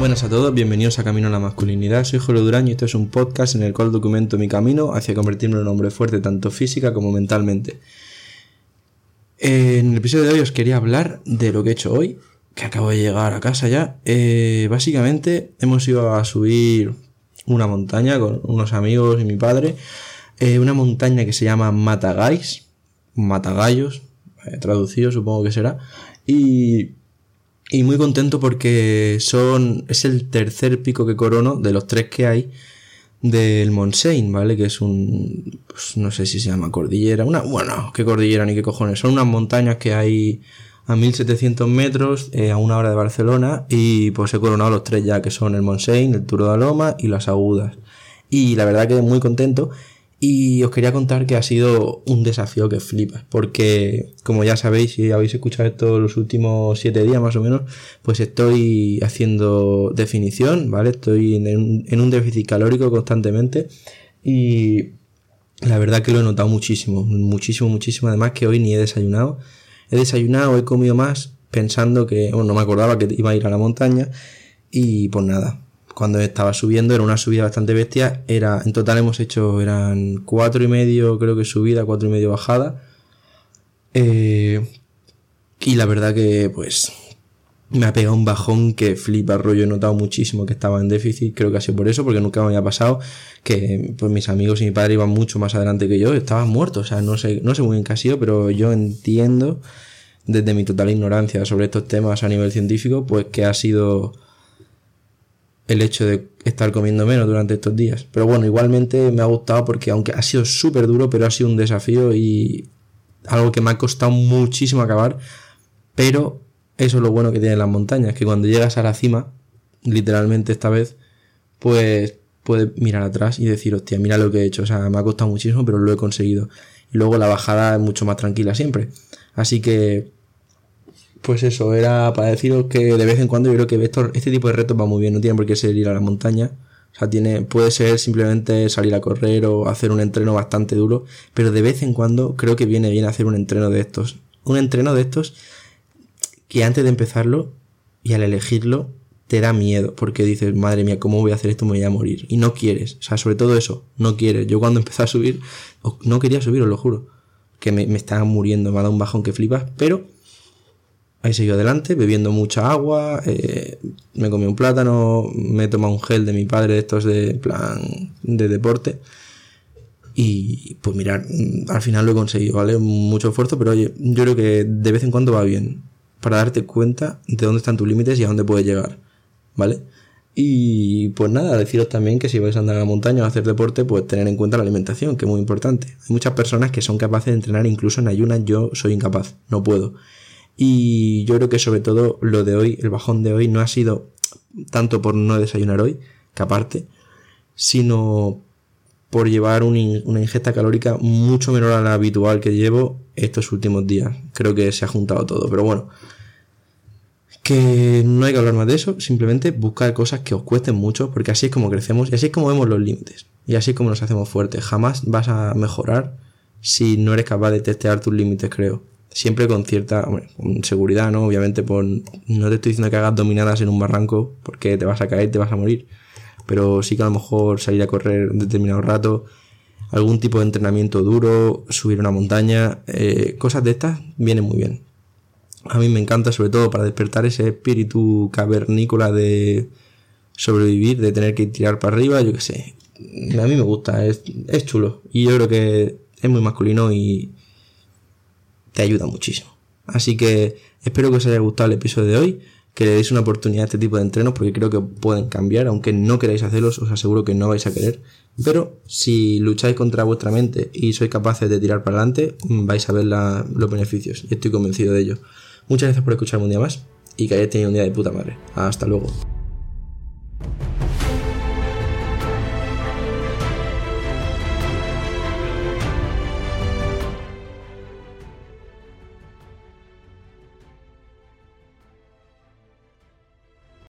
buenas a todos, bienvenidos a Camino a la Masculinidad. Soy Jorge Durán y este es un podcast en el cual documento mi camino hacia convertirme en un hombre fuerte tanto física como mentalmente. En el episodio de hoy os quería hablar de lo que he hecho hoy, que acabo de llegar a casa ya. Eh, básicamente hemos ido a subir una montaña con unos amigos y mi padre. Eh, una montaña que se llama Matagais, Matagallos, eh, traducido supongo que será. Y y muy contento porque son es el tercer pico que corono de los tres que hay del Montseny, ¿vale? Que es un pues no sé si se llama cordillera, una bueno, qué cordillera ni qué cojones, son unas montañas que hay a 1700 metros eh, a una hora de Barcelona y pues he coronado los tres ya que son el Montseny, el Turo de Loma y las Agudas. Y la verdad que muy contento y os quería contar que ha sido un desafío que flipas, porque como ya sabéis, si habéis escuchado esto los últimos siete días más o menos, pues estoy haciendo definición, ¿vale? Estoy en un, en un déficit calórico constantemente y la verdad que lo he notado muchísimo, muchísimo, muchísimo. Además que hoy ni he desayunado. He desayunado, he comido más pensando que, bueno, no me acordaba que iba a ir a la montaña y pues nada, cuando estaba subiendo, era una subida bastante bestia. Era, en total hemos hecho, eran cuatro y medio, creo que subida, cuatro y medio bajada. Eh, y la verdad que, pues, me ha pegado un bajón que flipa rollo. He notado muchísimo que estaba en déficit. Creo que ha sido por eso, porque nunca me había pasado que pues, mis amigos y mi padre iban mucho más adelante que yo. Estaban muertos. O sea, no sé, no sé muy bien qué ha sido, pero yo entiendo desde mi total ignorancia sobre estos temas a nivel científico, pues que ha sido el hecho de estar comiendo menos durante estos días. Pero bueno, igualmente me ha gustado porque aunque ha sido súper duro, pero ha sido un desafío y algo que me ha costado muchísimo acabar. Pero eso es lo bueno que tienen las montañas, que cuando llegas a la cima, literalmente esta vez, pues puedes mirar atrás y decir, hostia, mira lo que he hecho. O sea, me ha costado muchísimo, pero lo he conseguido. Y luego la bajada es mucho más tranquila siempre. Así que pues eso, era para deciros que de vez en cuando yo creo que este tipo de retos va muy bien, no tiene por qué ser ir a la montaña. O sea, tiene, puede ser simplemente salir a correr o hacer un entreno bastante duro, pero de vez en cuando creo que viene bien hacer un entreno de estos. Un entreno de estos que antes de empezarlo y al elegirlo te da miedo, porque dices, madre mía, ¿cómo voy a hacer esto? Me voy a morir. Y no quieres, o sea, sobre todo eso, no quieres. Yo cuando empecé a subir, no quería subir, os lo juro, que me, me estaba muriendo, me ha dado un bajón que flipas, pero Ahí seguido adelante, bebiendo mucha agua, eh, me comí un plátano, me he tomado un gel de mi padre, estos de plan de deporte. Y pues mirar, mm, al final lo he conseguido, ¿vale? Mucho esfuerzo, pero oye, yo creo que de vez en cuando va bien para darte cuenta de dónde están tus límites y a dónde puedes llegar, ¿vale? Y pues nada, deciros también que si vais a andar a la montaña o a hacer deporte, pues tener en cuenta la alimentación, que es muy importante. Hay muchas personas que son capaces de entrenar incluso en ayunas, yo soy incapaz, no puedo. Y yo creo que sobre todo lo de hoy, el bajón de hoy, no ha sido tanto por no desayunar hoy, que aparte, sino por llevar una ingesta calórica mucho menor a la habitual que llevo estos últimos días. Creo que se ha juntado todo, pero bueno. Que no hay que hablar más de eso, simplemente buscar cosas que os cuesten mucho, porque así es como crecemos y así es como vemos los límites. Y así es como nos hacemos fuertes. Jamás vas a mejorar si no eres capaz de testear tus límites, creo siempre con cierta seguridad, ¿no? Obviamente, por, no te estoy diciendo que hagas dominadas en un barranco porque te vas a caer, te vas a morir, pero sí que a lo mejor salir a correr un determinado rato, algún tipo de entrenamiento duro, subir una montaña, eh, cosas de estas vienen muy bien. A mí me encanta sobre todo para despertar ese espíritu cavernícola de sobrevivir, de tener que tirar para arriba, yo qué sé. A mí me gusta, es, es chulo. Y yo creo que es muy masculino y, te ayuda muchísimo. Así que espero que os haya gustado el episodio de hoy, que le deis una oportunidad a este tipo de entrenos porque creo que pueden cambiar, aunque no queráis hacerlos, os aseguro que no vais a querer. Pero si lucháis contra vuestra mente y sois capaces de tirar para adelante, vais a ver los beneficios y estoy convencido de ello. Muchas gracias por escucharme un día más y que hayáis tenido un día de puta madre. Hasta luego.